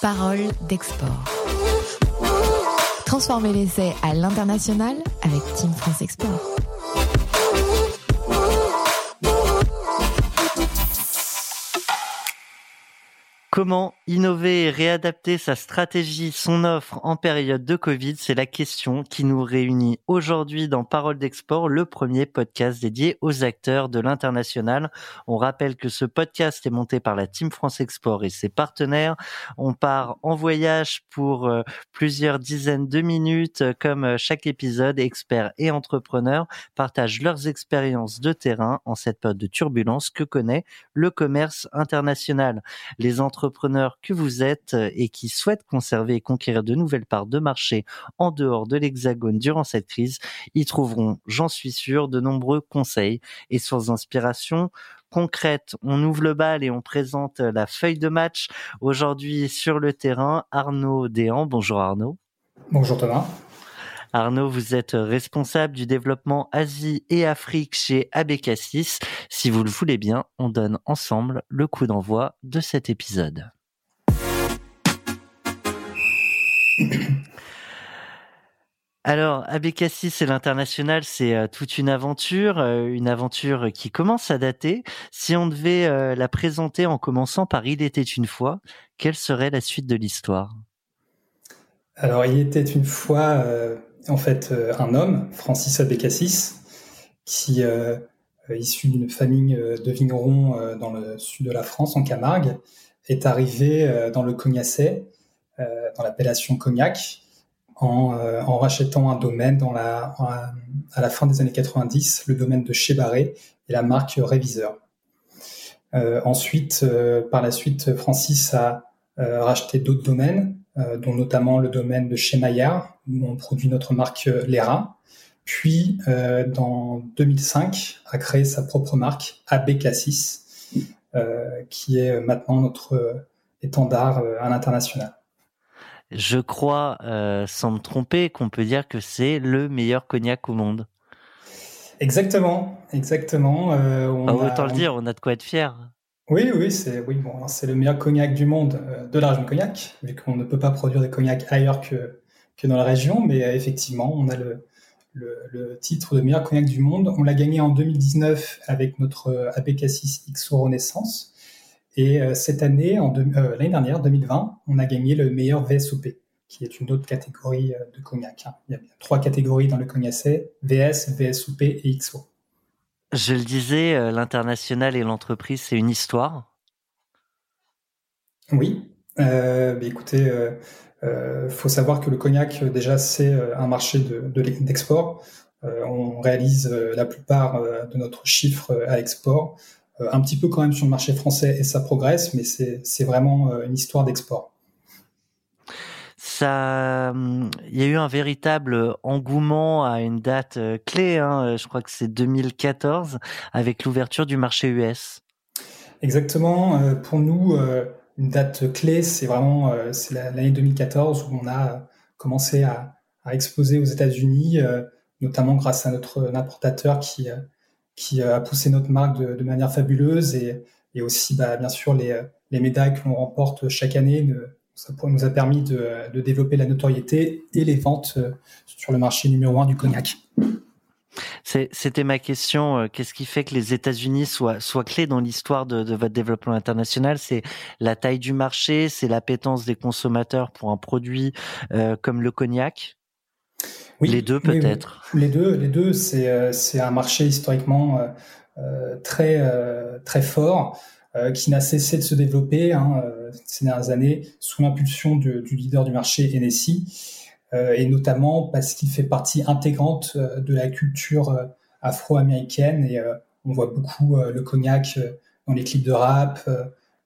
Parole d'export. Transformez l'essai à l'international avec Team France Export. Comment innover et réadapter sa stratégie, son offre en période de Covid C'est la question qui nous réunit aujourd'hui dans Parole d'Export, le premier podcast dédié aux acteurs de l'international. On rappelle que ce podcast est monté par la Team France Export et ses partenaires. On part en voyage pour euh, plusieurs dizaines de minutes, comme euh, chaque épisode. Experts et entrepreneurs partagent leurs expériences de terrain en cette période de turbulence que connaît le commerce international. Que vous êtes euh, et qui souhaite conserver et conquérir de nouvelles parts de marché en dehors de l'Hexagone durant cette crise, y trouveront, j'en suis sûr, de nombreux conseils et sources d'inspiration concrètes. On ouvre le bal et on présente la feuille de match aujourd'hui sur le terrain. Arnaud Déhan, bonjour Arnaud. Bonjour Thomas. Arnaud, vous êtes responsable du développement Asie et Afrique chez Abecassis. Si vous le voulez bien, on donne ensemble le coup d'envoi de cet épisode. Alors, Abecassis et l'international, c'est euh, toute une aventure, euh, une aventure qui commence à dater. Si on devait euh, la présenter en commençant par Il était une fois, quelle serait la suite de l'histoire? Alors, il était une fois en fait euh, un homme, Francis Abécassis, qui euh, issu d'une famille euh, de vignerons dans le sud de la France, en Camargue, est arrivé dans le Cognacet, dans l'appellation Cognac, en, rachetant un domaine à la fin des années 90, le domaine de Chebaré et la marque Réviseur. ensuite, par la suite, Francis a racheté d'autres domaines, euh, dont notamment le domaine de chez Maillard, où on produit notre marque euh, Lera. Puis, euh, dans 2005, a créé sa propre marque AB Cassis, qui est maintenant notre étendard à l'international. Je crois, sans me tromper, qu'on peut dire que c'est le meilleur cognac au monde. Exactement, exactement. on autant le dire, on a de quoi être fier. Oui, oui, c'est oui, bon, c'est le meilleur cognac du monde euh, de la région de Cognac, vu qu'on ne peut pas produire des cognacs ailleurs que, que dans la région, mais euh, effectivement, on a le, le, titre de meilleur cognac du monde. On l'a gagné en 2019 avec notre euh, Abécassis XO Renaissance. Et cette année, en l'année dernière, 2020, on a gagné le meilleur VSOP, qui est une autre catégorie de cognac. Hein. Il y a trois catégories dans le cognacet, VS, VSOP et XO. Je le disais, euh, l'international et l'entreprise, c'est une histoire? Oui. Euh, bah, écoutez, euh, faut savoir que le cognac, déjà, c'est un marché d'export. on réalise la plupart de notre chiffre à l'export. un petit peu quand même sur le marché français et ça progresse, mais c'est vraiment une histoire d'export ça, il y a eu un véritable engouement à une date euh, clé. Hein, je crois que c'est 2014 avec l'ouverture du marché US. Exactement. Euh, pour nous, euh, une date clé, c'est vraiment c'est l'année 2014 où on a commencé à, exposer aux États-Unis, notamment grâce à notre importateur qui qui a poussé notre marque de, manière fabuleuse et, aussi, bah, bien sûr, les, les médailles que l'on remporte chaque année nous a permis de, développer la notoriété et les ventes euh, sur le marché numéro un du cognac. C'était ma question. Euh, qu'est-ce qui fait que les États-Unis soient, soient clés dans l'histoire de, votre développement international? C'est la taille du marché, c'est l'appétence des consommateurs pour un produit euh, comme le cognac? Oui, Les deux peut-être Les deux, les deux c'est un marché historiquement très, très fort. Euh, qui n'a cessé de se développer hein, euh, ces dernières années sous l'impulsion du, leader du marché NSI, euh, et notamment parce qu'il fait partie intégrante de la culture afro-américaine et on voit beaucoup le cognac dans les clips de rap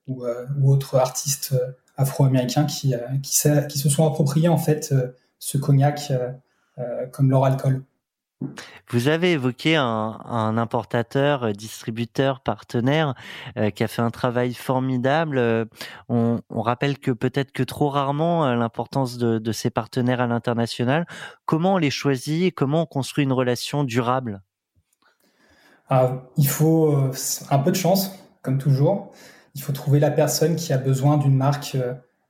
ou, autres artistes afro-américains qui, qui, qui, se sont appropriés en fait ce cognac comme leur alcool. Vous avez évoqué un, importateur, euh, distributeur, partenaire euh, qui a fait un travail formidable. Euh, on, rappelle que peut-être que trop rarement l'importance de, ces partenaires à l'international. Comment on les choisit et comment on construit une relation durable? Ah, Il faut un peu de chance, comme toujours. Il faut trouver la personne qui a besoin d'une marque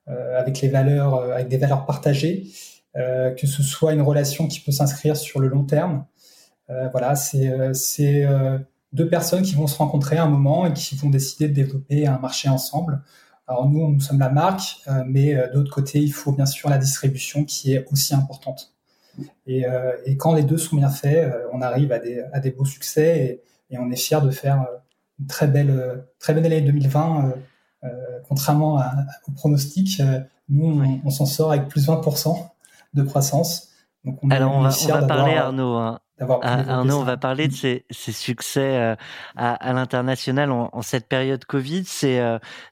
avec les valeurs, avec des valeurs partagées, que ce soit une relation qui peut s'inscrire sur le long terme. voilà, c'est c'est deux personnes qui vont se rencontrer à un moment et qui vont décider de développer un marché ensemble. Alors nous, nous sommes la marque, mais de l'autre côté, il faut bien sûr la distribution qui est aussi importante. Et, et quand les deux sont bien faits, on arrive à des, à des beaux succès et, et on est fier de faire une très belle, très belle année 2020 euh, contrairement à, au pronostic, euh, nous, on, s'en sort avec plus 20% de croissance. Donc on Alors, on va, on va parler, Arnaud. Hein. Ah, Arnaud, on va parler de ces, ces succès euh, à, à l'international en, en, cette période Covid. C'est,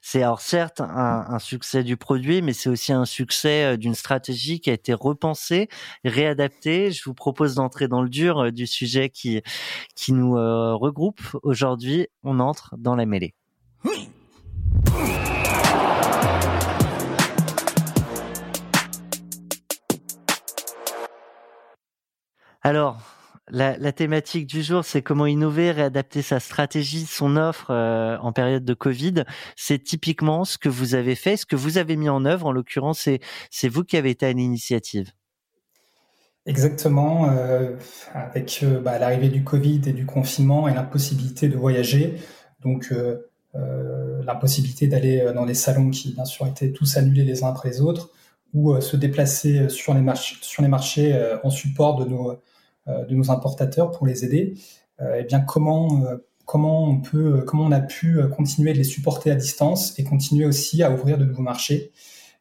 c'est alors certes un, un, succès du produit, mais c'est aussi un succès d'une stratégie qui a été repensée, réadaptée. Je vous propose d'entrer dans le dur du sujet qui qui nous regroupe aujourd'hui. On entre dans la mêlée. Alors, la, thématique du jour, c'est comment innover, réadapter sa stratégie, son offre euh, en période de Covid. C'est typiquement ce que vous avez fait, ce que vous avez mis en œuvre. En l'occurrence, c'est vous qui avez été à l'initiative. Exactement. Euh, avec euh, bah, l'arrivée du Covid et du confinement et l'impossibilité de voyager, donc l'impossibilité d'aller dans les salons qui, bien sûr, étaient tous annulés les uns après les autres, ou se déplacer sur les, sur les marchés en support de nos de nos importateurs pour les aider, euh, eh bien comment euh, comment on peut, comment on a pu continuer de les supporter à distance et continuer aussi à ouvrir de nouveaux marchés.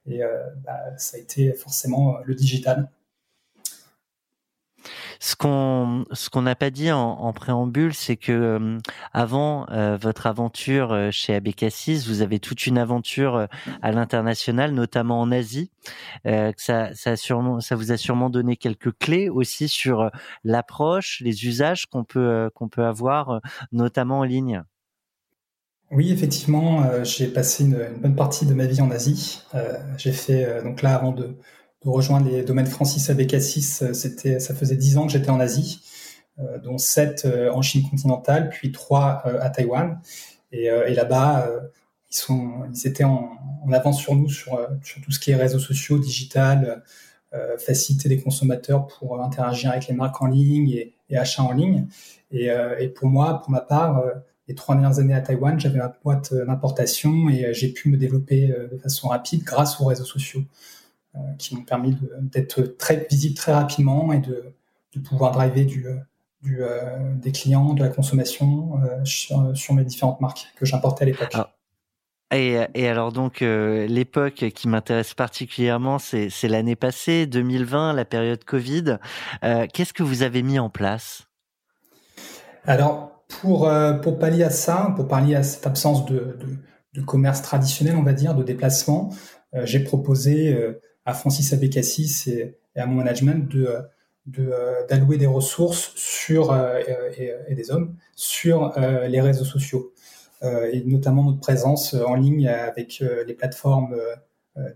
Et bah, ça a été forcément le digital. Ce qu'on ce qu'on n'a pas dit en, en préambule, c'est que euh, avant euh, votre aventure euh, chez Abécassis, vous avez toute une aventure à l'international, notamment en Asie. ça ça a sûrement ça vous a sûrement donné quelques clés aussi sur l'approche, les usages qu'on peut qu'on peut avoir, notamment en ligne. Oui, effectivement, j'ai passé une, une, bonne partie de ma vie en Asie. j'ai fait donc là avant de de rejoindre les domaines Francis Abécassis, euh, c'était, ça faisait dix ans que j'étais en Asie, euh, dont sept euh, en Chine continentale, puis trois à Taïwan. Et, là-bas, ils étaient en, avance sur nous sur, tout ce qui est réseaux sociaux, digital, euh, faciliter les consommateurs pour interagir avec les marques en ligne et, achats en ligne. Et, euh, et, pour moi, pour ma part, les trois dernières années à Taïwan, j'avais ma boîte d'importation et j'ai pu me développer de façon rapide grâce aux réseaux sociaux. Euh, qui m'ont permis d'être très visible très rapidement et de, de pouvoir driver du, du, euh, des clients, de la consommation euh, sur, sur, mes différentes marques que j'importais à l'époque. Ah. Et, et, alors donc l'époque qui m'intéresse particulièrement, c'est l'année passée, 2020, la période Covid. Euh, Qu'est-ce que vous avez mis en place? Alors pour pour pallier à ça, pour pallier à cette absence de, de, de commerce traditionnel, on va dire, de déplacement, j'ai proposé Francis Abécassis et, à mon management de euh, d'allouer des ressources sur euh, et, des hommes sur euh, les réseaux sociaux et notamment notre présence en ligne avec les plateformes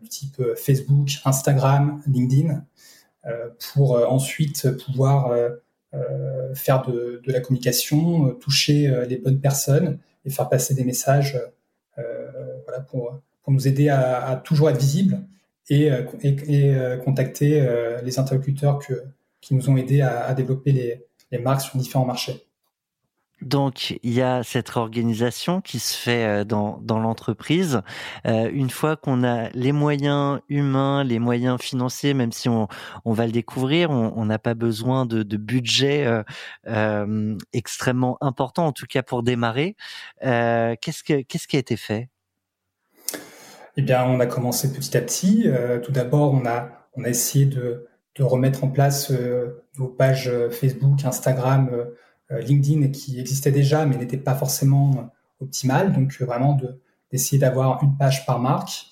du type Facebook, Instagram, LinkedIn pour ensuite pouvoir faire de, la communication, toucher les bonnes personnes et faire passer des messages voilà, pour, nous aider à, à toujours être visible et, euh, et, euh, contacter euh, les interlocuteurs que, qui nous ont aidés à, à développer les, les marques sur différents marchés. Donc il y a cette organisation qui se fait dans, dans l'entreprise. Euh, une fois qu'on a les moyens humains, les moyens financiers, même si on, on va le découvrir, on n'a pas besoin de, de budget euh, euh, extrêmement important, en tout cas pour démarrer. qu'est-ce que qu'est-ce qui a été fait? Eh bien, on a commencé petit à petit. Euh, tout d'abord, on a, on a essayé de, de remettre en place euh, nos pages euh, Facebook, Instagram, LinkedIn qui existaient déjà, mais n'étaient pas forcément optimales. Donc, vraiment, de, d'essayer d'avoir une page par marque,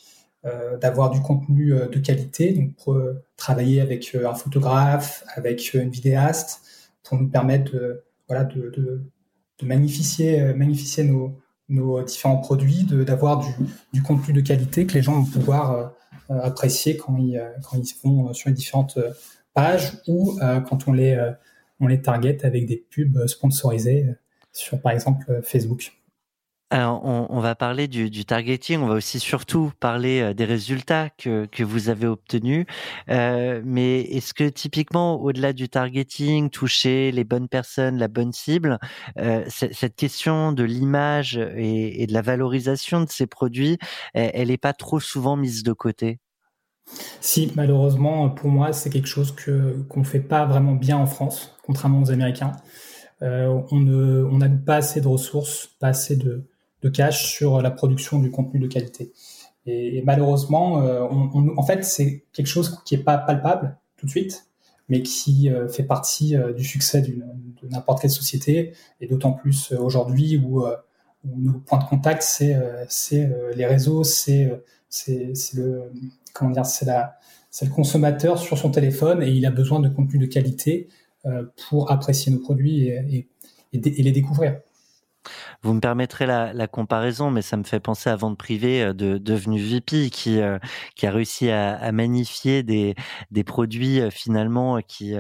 d'avoir du contenu de qualité, donc pour travailler avec un photographe, avec une vidéaste, pour nous permettre de, voilà, de, de, de magnifier, magnifier nos, nos différents produits, d'avoir du, du, contenu de qualité que les gens vont pouvoir euh, apprécier quand ils, euh, quand ils vont sur les différentes euh, pages ou quand on les, on les target avec des pubs sponsorisées sur, par exemple, Facebook. On, va parler du, targeting, on va aussi surtout parler euh, des résultats que, vous avez obtenus. Euh, mais est-ce que typiquement, au-delà du targeting, toucher les bonnes personnes, la bonne cible, euh, cette question de l'image et, de la valorisation de ces produits, elle n'est pas trop souvent mise de côté? Si, malheureusement, pour moi, c'est quelque chose que qu'on fait pas vraiment bien en France, contrairement aux Américains. On ne, on n'a pas assez de ressources, pas assez de de cash sur la production du contenu de qualité. Et, malheureusement, euh, en fait, c'est quelque chose qui est pas palpable tout de suite, mais qui euh, fait partie euh, du succès de n'importe quelle société, et d'autant plus aujourd'hui où, nos points de contact, c'est les réseaux, c'est le comment dire, le consommateur sur son téléphone et il a besoin de contenu de qualité pour apprécier nos produits et les découvrir. Vous me permettrez la, comparaison, mais ça me fait penser à Vente Privée euh, de devenu VP qui euh, qui a réussi à, magnifier des produits euh, finalement qui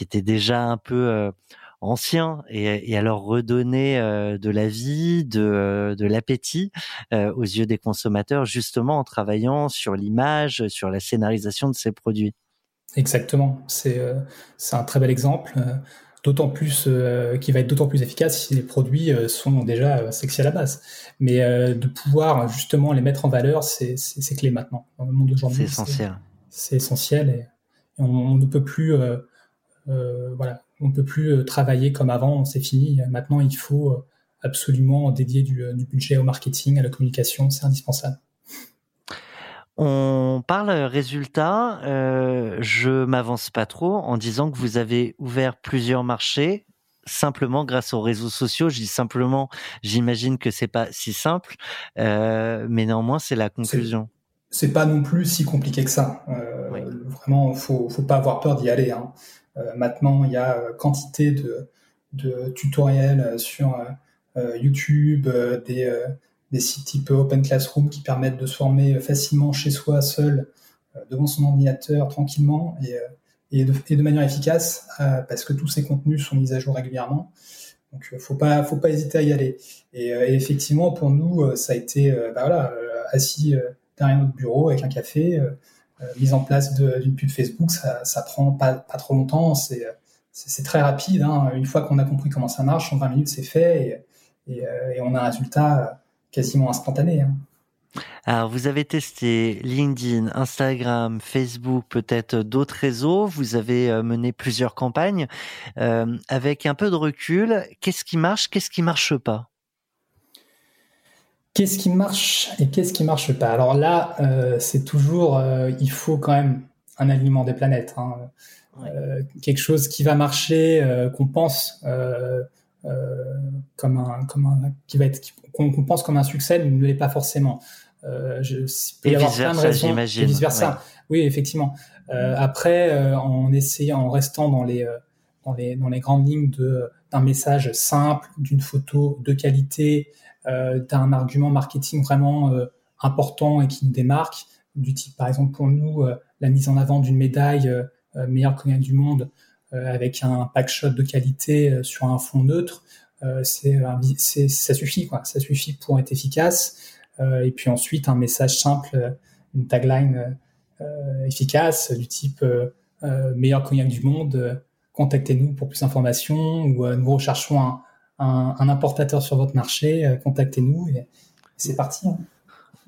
étaient déjà un peu anciens et, et à leur redonner de la vie, de, l'appétit aux yeux des consommateurs, justement en travaillant sur l'image, sur la scénarisation de ces produits. Exactement, c'est un très bel exemple d'autant plus euh, qui va être d'autant plus efficace si les produits euh, sont déjà euh, sexy à la base. Mais de pouvoir justement les mettre en valeur, c'est clé maintenant dans le monde d'aujourd'hui. C'est essentiel. C'est essentiel et, on, ne peut plus voilà, on peut plus travailler comme avant. C'est fini. Maintenant, il faut absolument dédier du, du budget au marketing, à la communication. C'est indispensable. On parle résultat. Euh, je m'avance pas trop en disant que vous avez ouvert plusieurs marchés simplement grâce aux réseaux sociaux. Je dis simplement, j'imagine que c'est pas si simple, euh, mais néanmoins c'est la conclusion. C'est pas non plus si compliqué que ça. Euh, Vraiment, faut faut pas avoir peur d'y aller. Hein. Euh, maintenant, il y a quantité de, de tutoriels sur euh, YouTube, des des sites type Open Classroom qui permettent de se former facilement chez soi, seul, euh, devant son ordinateur, tranquillement et, euh, et, de, manière efficace, euh, parce que tous ces contenus sont mis à jour régulièrement. Donc, faut pas, faut pas hésiter à y aller. Et, effectivement, pour nous, ça a été, bah voilà, assis derrière notre bureau avec un café, mise en place d'une pub Facebook, ça, ça prend pas, pas trop longtemps. C'est, très rapide. Hein. Une fois qu'on a compris comment ça marche, en 20 minutes, c'est fait et, on a un résultat quasiment instantané. Hein. Alors, vous avez testé LinkedIn, Instagram, Facebook, peut-être d'autres réseaux. Vous avez euh, mené plusieurs campagnes. Euh, avec un peu de recul, qu'est-ce qui marche, qu'est-ce qui marche pas? Qu'est-ce qui marche et qu'est-ce qui marche pas? Alors là, euh, c'est toujours, il faut quand même un alignement des planètes. Hein. quelque chose qui va marcher, qu'on pense comme un, comme un, qui va être qu'on pense comme un succès ne l'est pas forcément. Euh, je, et vice versa, j'imagine. vice versa. Oui, effectivement. Euh, après, euh, en essayant, en restant dans les euh, dans les dans les grandes lignes de d'un message simple, d'une photo de qualité, euh, d'un argument marketing vraiment important et qui nous démarque, du type par exemple pour nous la mise en avant d'une médaille meilleure cognac du monde avec un pack shot de qualité sur un fond neutre. Euh, c'est, ça suffit quoi, ça suffit pour être efficace. Euh, et puis ensuite un message simple, une tagline euh, efficace du type meilleur cognac du monde, contactez-nous pour plus d'informations ou nous recherchons un, un, un, importateur sur votre marché, contactez-nous et, c'est parti. Hein.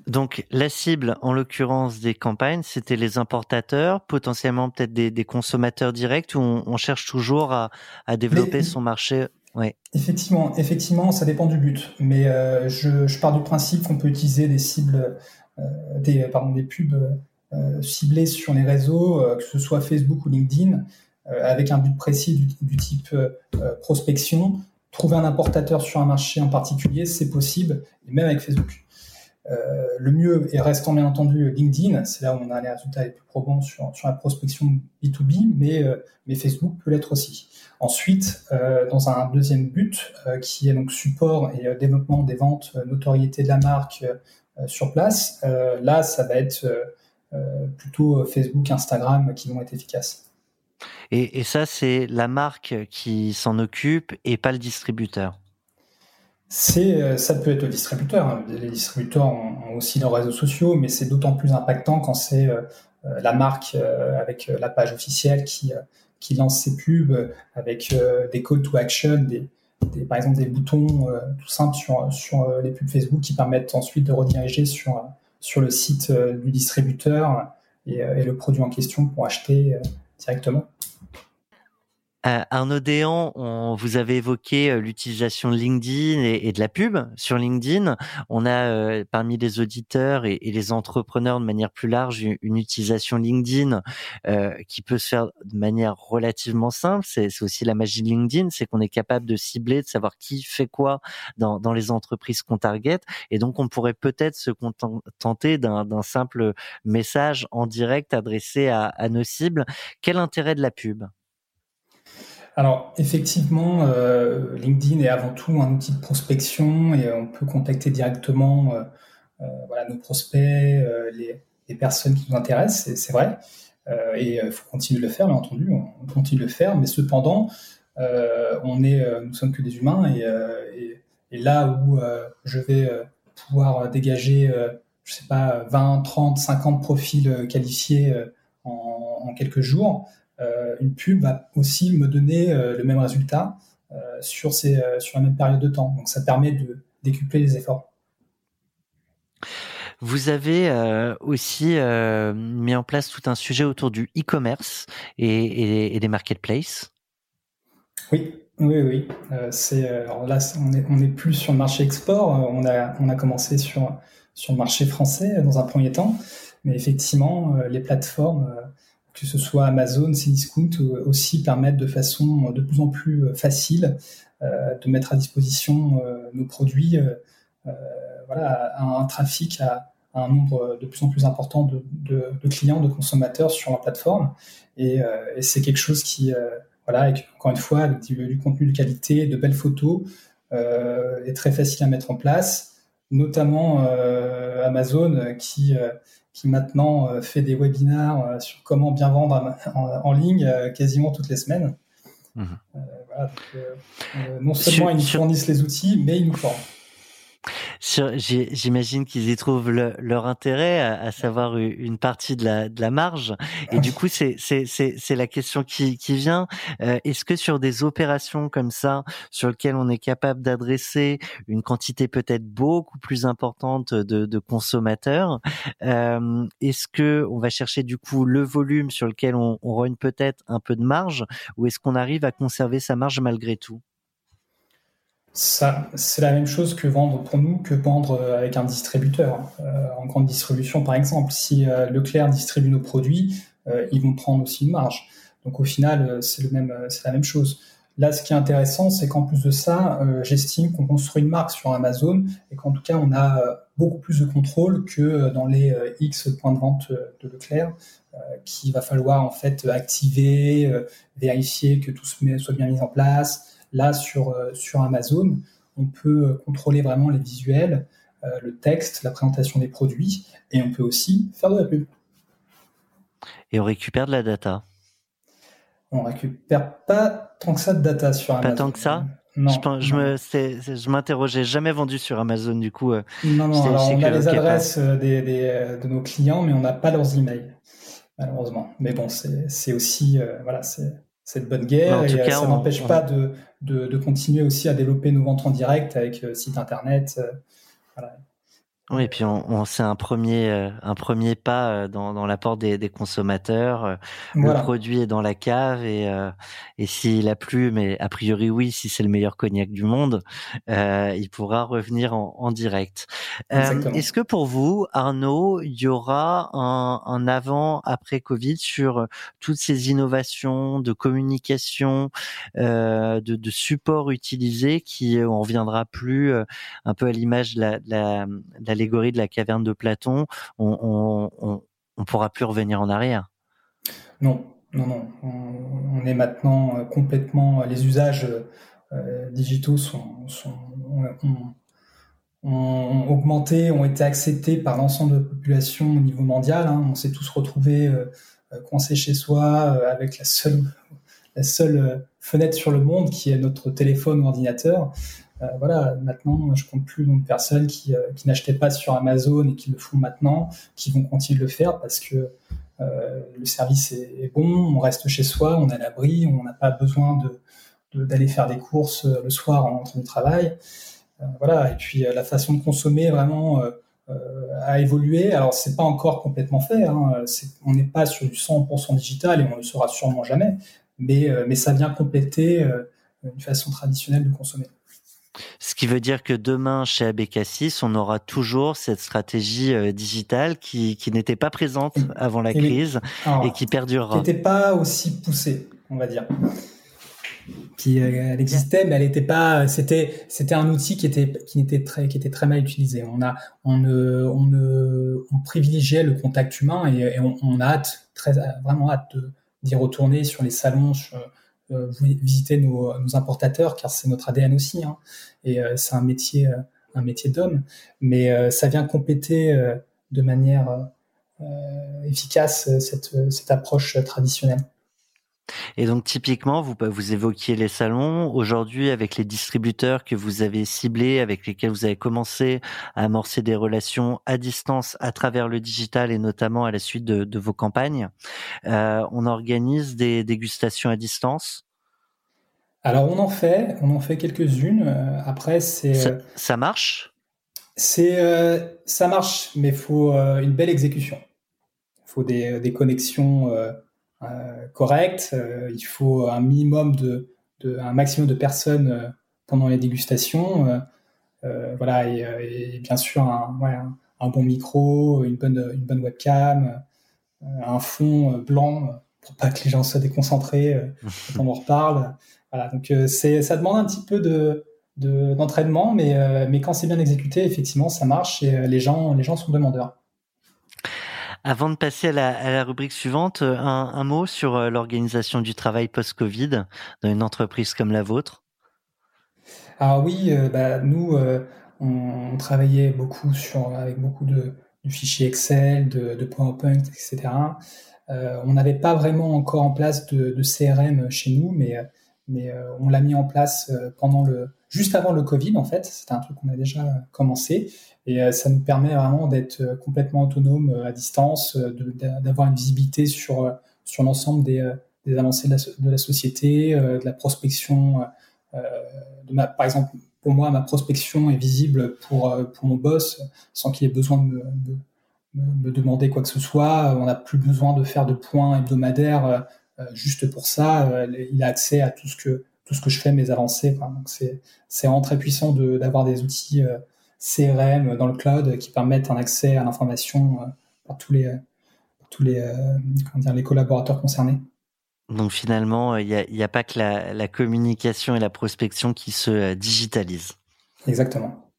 Donc la cible, en l'occurrence des campagnes, c'était les importateurs, potentiellement peut-être des, des, consommateurs directs, où on, on cherche toujours à, à développer son marché Ouais. Effectivement, effectivement, ça dépend du but. Mais euh, je, je, pars du principe qu'on peut utiliser des cibles, euh, des, pardon, des pubs euh, ciblées sur les réseaux, que ce soit Facebook ou LinkedIn, avec un but précis du, du type prospection. Trouver un importateur sur un marché en particulier, c'est possible, et même avec Facebook. Euh, le mieux est restant bien entendu LinkedIn, c'est là où on a les résultats les plus probants sur, sur la prospection B2B, mais, euh, mais Facebook peut l'être aussi. Ensuite, euh, dans un deuxième but, qui est donc support et développement des ventes, notoriété de la marque sur place, là, ça va être plutôt Facebook, Instagram qui vont être efficaces. Et, et ça, c'est la marque qui s'en occupe et pas le distributeur c'est, ça peut être le distributeur. Hein. Les distributeurs ont, aussi leurs réseaux sociaux, mais c'est d'autant plus impactant quand c'est la marque avec la page officielle qui, qui lance ses pubs avec des call to action, des, par exemple des boutons tout simples sur, sur les pubs Facebook qui permettent ensuite de rediriger sur, sur le site du distributeur et, et, le produit en question pour acheter directement. Euh, Arnaud on, vous avez évoqué euh, l'utilisation de LinkedIn et, de la pub sur LinkedIn. On a euh, parmi les auditeurs et, les entrepreneurs de manière plus large une, utilisation LinkedIn qui peut se faire de manière relativement simple. C'est aussi la magie de LinkedIn, c'est qu'on est capable de cibler, de savoir qui fait quoi dans, les entreprises qu'on target. Et donc on pourrait peut-être se contenter d'un simple message en direct adressé à nos cibles. Quel intérêt de la pub? Alors effectivement, euh, LinkedIn est avant tout un outil de prospection et on peut contacter directement euh, euh, voilà, nos prospects, les, personnes qui nous intéressent, c'est vrai. et il faut continuer de le faire, bien entendu, on, continue de le faire, mais cependant, on est, nous sommes que des humains et, là où je vais pouvoir dégager, je sais pas, 20, 30, 50 profils qualifiés en quelques jours, une pub va aussi me donner euh, le même résultat euh, sur, ces, sur la même période de temps. Donc ça permet de décupler les efforts. Vous avez aussi mis en place tout un sujet autour du e-commerce et, des marketplaces? Oui, oui, oui. c'est là, on n'est plus sur le marché export. On a, on a commencé sur sur le marché français dans un premier temps, mais effectivement, les plateformes que ce soit Amazon, Cdiscount, euh, aussi permettent de façon de plus en plus euh, facile euh, de mettre à disposition nos produits voilà, un, trafic à, un nombre de plus en plus important de, clients, de consommateurs sur la plateforme. Et, c'est quelque chose qui, voilà, encore une fois, du, contenu de qualité, de belles photos, est très facile à mettre en place, notamment Amazon qui qui maintenant euh, fait des webinars euh, sur comment bien vendre en, ligne euh, quasiment toutes les semaines. Mhm. non seulement ils nous fournissent les outils, mais ils nous forment. J'imagine qu'ils y trouvent leur intérêt, à, savoir une partie de la, de la marge. Et du coup, c'est la question qui, qui vient. Euh, est-ce que sur des opérations comme ça, sur lesquelles on est capable d'adresser une quantité peut-être beaucoup plus importante de, de consommateurs, euh, est-ce que on va chercher du coup le volume sur lequel on, on peut-être un peu de marge, ou est-ce qu'on arrive à conserver sa marge malgré tout? Ça, c'est la même chose que vendre pour nous que vendre euh, avec un distributeur. Euh, en grande distribution, par exemple, si euh, Leclerc distribue nos produits, ils vont prendre aussi une marge. Donc au final, c'est c'est la même chose. Là, ce qui est intéressant, c'est qu'en plus de ça, j'estime qu'on construit une marque sur Amazon et qu'en tout cas, on a beaucoup plus de contrôle que dans les X points de vente de Leclerc, qu'il va falloir en fait activer, vérifier que tout soit bien mis en place Là, sur, euh, sur Amazon, on peut euh, contrôler vraiment les visuels, euh, le texte, la présentation des produits, et on peut aussi faire de la pub. Et on récupère de la data? On récupère pas tant que ça de data sur Amazon. Pas tant que ça? Non, je, me, je m'interrogeais, jamais vendu sur Amazon du coup. non, non, alors on a les adresses des, de nos clients, mais on n'a pas leurs emails, malheureusement. Mais bon, c'est aussi, voilà, c'est cette bonne guerre et ça n'empêche pas de, de, continuer aussi à développer nos ventes en direct avec euh, site internet. Euh, voilà. Oui, et puis on, on c'est un premier, euh, un premier pas euh, dans, dans l'apport des, des consommateurs. Euh, le produit est dans la cave et, et s'il a plu, mais a priori oui, si c'est le meilleur cognac du monde, euh, il pourra revenir en, en direct. Est-ce que pour vous, Arnaud, il y aura un, un avant-après Covid sur toutes ces innovations de communication, euh, de, de support utilisés qui on reviendra plus un peu à l'image de la, de la, de la de la caverne de Platon, on, on, pourra plus revenir en arrière. Non, non, non. On, est maintenant euh, complètement. Les usages euh, digitaux sont, ont, augmenté, ont été acceptés par l'ensemble de la population au niveau mondial. Hein. On s'est tous retrouvés euh, coincés chez soi avec la seule, la seule fenêtre sur le monde qui est notre téléphone ou ordinateur. Voilà, maintenant, je compte plus de personnes qui, qui n'achetaient pas sur Amazon et qui le font maintenant, qui vont continuer de le faire parce que le service est, bon, on reste chez soi, on est à l'abri, on n'a pas besoin d'aller faire des courses le soir en rentrant du travail. voilà, et puis la façon de consommer vraiment a évolué. Alors c'est pas encore complètement fait, hein. on n'est pas sur du 100% digital et on ne le sera sûrement jamais, mais, mais ça vient compléter une façon traditionnelle de consommer. Ce qui veut dire que demain, chez Abécassis, on aura toujours cette stratégie euh, digitale qui, qui n'était pas présente avant la crise et qui perdurera. Qui n'était pas aussi poussée, on va dire. Qui, euh, elle existait, mais elle n'était pas. C'était, c'était un outil qui était, qui était très, qui était très mal utilisé. On a, on on on privilégiait le contact humain et, on, a hâte, très, vraiment hâte d'y retourner sur les salons. Visiter nos, nos, importateurs car c'est notre ADN aussi hein, et euh, c'est un métier euh, un métier d'homme mais ça vient compléter de manière efficace cette approche traditionnelle. Et donc typiquement, vous, vous évoquiez les salons. Aujourd'hui, avec les distributeurs que vous avez ciblés, avec lesquels vous avez commencé à amorcer des relations à distance à travers le digital et notamment à la suite de, de vos campagnes, euh, on organise des dégustations à distance. Alors on en fait, on en fait quelques-unes. Euh, après, c'est ça, euh, ça marche? C'est ça marche, mais il faut une belle exécution. Il faut des, des connexions euh, correct. Euh, il faut un minimum de, un maximum de personnes euh, pendant les dégustations. voilà, et, bien sûr un, un, bon micro, une bonne, une bonne webcam, un fond blanc pour pas que les gens soient déconcentrés quand on en reparle. Voilà, donc c'est, ça demande un petit peu de, d'entraînement, mais, mais quand c'est bien exécuté, effectivement, ça marche et les gens, les gens sont demandeurs. Avant de passer à la, rubrique suivante, euh, un, mot sur euh, l'organisation du travail post-Covid dans une entreprise comme la vôtre. Ah oui, euh, bah, nous, on, travaillait beaucoup sur, avec beaucoup de, fichiers Excel, de, PowerPoint, etc. on n'avait pas vraiment encore en place de, CRM chez nous, mais, mais on l'a mis en place pendant le, juste avant le Covid, en fait. C'était un truc qu'on a déjà commencé. Et euh, ça nous permet vraiment d'être euh, complètement autonome euh, à distance, d'avoir une visibilité sur, sur l'ensemble des, avancées de la, société, de la prospection. de ma, par exemple, pour moi, ma prospection est visible pour, pour mon boss sans qu'il ait besoin de me, demander quoi que ce soit. On n'a plus besoin de faire de points hebdomadaires juste pour ça. Il a accès à tout ce que, tout ce que je fais, mes avancées. Donc c'est, c'est vraiment très puissant d'avoir des outils CRM dans le cloud qui permettent un accès à l'information euh, par tous les, tous les, euh, comment dire, les collaborateurs concernés. Donc finalement, il n'y a, a, pas que la, la, communication et la prospection qui se euh, digitalisent. Exactement.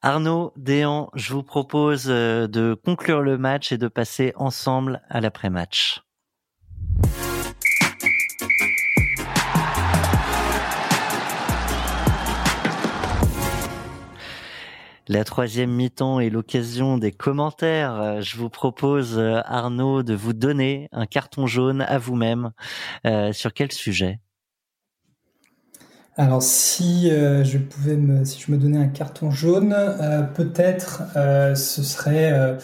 Arnaud, Déan, je vous propose de conclure le match et de passer ensemble à l'après-match. La troisième mi-temps est l'occasion des commentaires. Euh, je vous propose, euh, Arnaud, de vous donner un carton jaune à vous-même. Euh, sur quel sujet? Alors si je pouvais me, si je me donnais un carton jaune, peut-être ce serait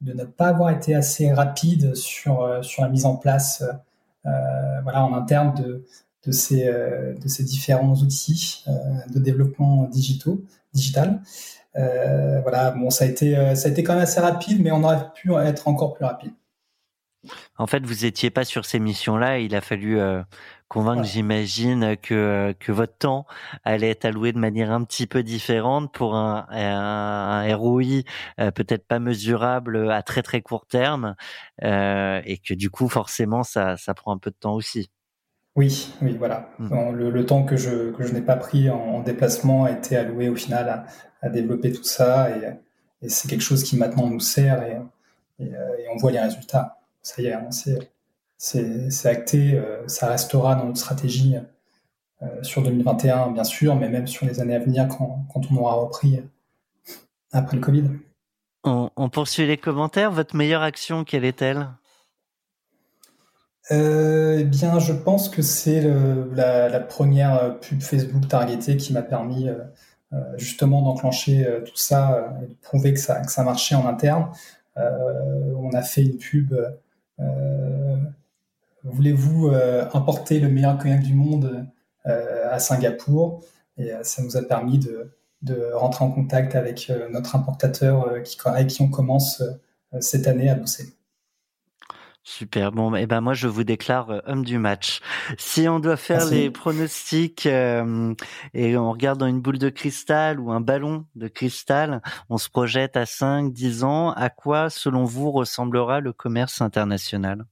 de ne pas avoir été assez rapide sur la mise en place, voilà, en interne de ces différents outils de développement digital. Euh, voilà, bon, ça a été, euh, ça a été quand même assez rapide, mais on aurait pu être encore plus rapide. En fait, vous étiez pas sur ces missions-là. Il a fallu euh, convaincre, j'imagine, que que votre temps allait être alloué de manière un petit peu différente pour un, un, ROI peut-être pas mesurable à très très court terme, et que du coup, forcément, ça ça prend un peu de temps aussi. Oui, oui, voilà. Mmh. Le, temps que je, que je n'ai pas pris en, déplacement a été alloué au final à, à développer tout ça et, et c'est quelque chose qui maintenant nous sert et, et, euh, on voit les résultats. Ça y est, hein, c'est acté, euh, ça restera dans notre stratégie euh, sur 2021 bien sûr, mais même sur les années à venir quand, quand on aura repris après le Covid. On, on poursuit les commentaires. Votre meilleure action, quelle est-elle? Euh, Eh bien, je pense que c'est la, la, première pub Facebook targetée qui m'a permis justement d'enclencher tout ça et de prouver que ça, que ça marchait en interne. on a fait une pub voulez-vous euh, importer le meilleur cognac du monde euh, à Singapour? Et euh, ça nous a permis de, rentrer en contact avec notre importateur qui, avec qui on commence cette année à bosser. Super. Bon, et eh ben moi je vous déclare homme du match. Si on doit faire les pronostics et on regarde dans une boule de cristal ou un ballon de cristal, on se projette à 5, 10 ans. À quoi, selon vous, ressemblera le commerce international?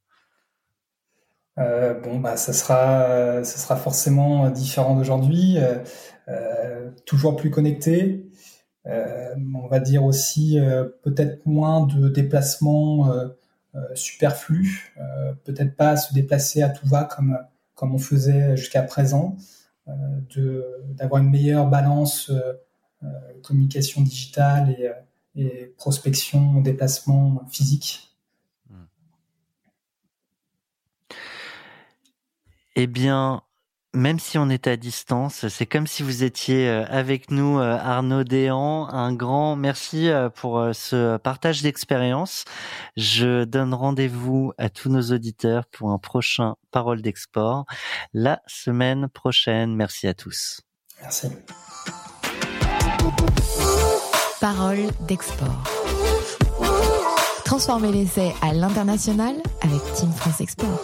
Euh, bon, bah, ça sera, ça sera forcément différent d'aujourd'hui, euh, euh, toujours plus connecté. on va dire aussi peut-être moins de déplacements superflus, peut-être pas se déplacer à tout va comme comme on faisait jusqu'à présent, d'avoir une meilleure balance communication digitale et, et prospection, déplacement physique. Eh bien, même si on est à distance, c'est comme si vous étiez euh, avec nous, euh, Arnaud Déhan. Un grand merci euh, pour ce partage d'expérience. Je donne rendez-vous à tous nos auditeurs pour un prochain Parole d'Export la semaine prochaine. Merci à tous. Merci. Parole d'Export. Transformez l'essai à l'international avec Team France Export.